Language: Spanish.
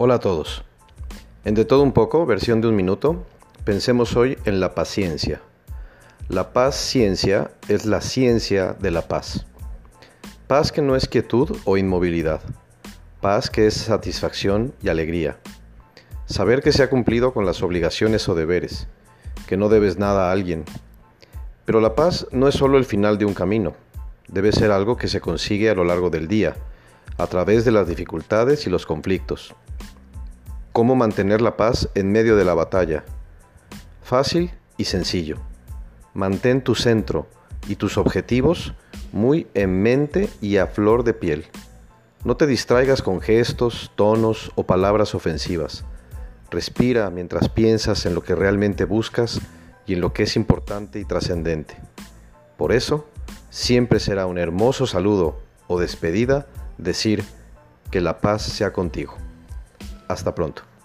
Hola a todos. En De todo un poco, versión de un minuto, pensemos hoy en la paciencia. La paz ciencia es la ciencia de la paz. Paz que no es quietud o inmovilidad. Paz que es satisfacción y alegría. Saber que se ha cumplido con las obligaciones o deberes, que no debes nada a alguien. Pero la paz no es solo el final de un camino, debe ser algo que se consigue a lo largo del día, a través de las dificultades y los conflictos. ¿Cómo mantener la paz en medio de la batalla? Fácil y sencillo. Mantén tu centro y tus objetivos muy en mente y a flor de piel. No te distraigas con gestos, tonos o palabras ofensivas. Respira mientras piensas en lo que realmente buscas y en lo que es importante y trascendente. Por eso, siempre será un hermoso saludo o despedida decir que la paz sea contigo. Hasta pronto.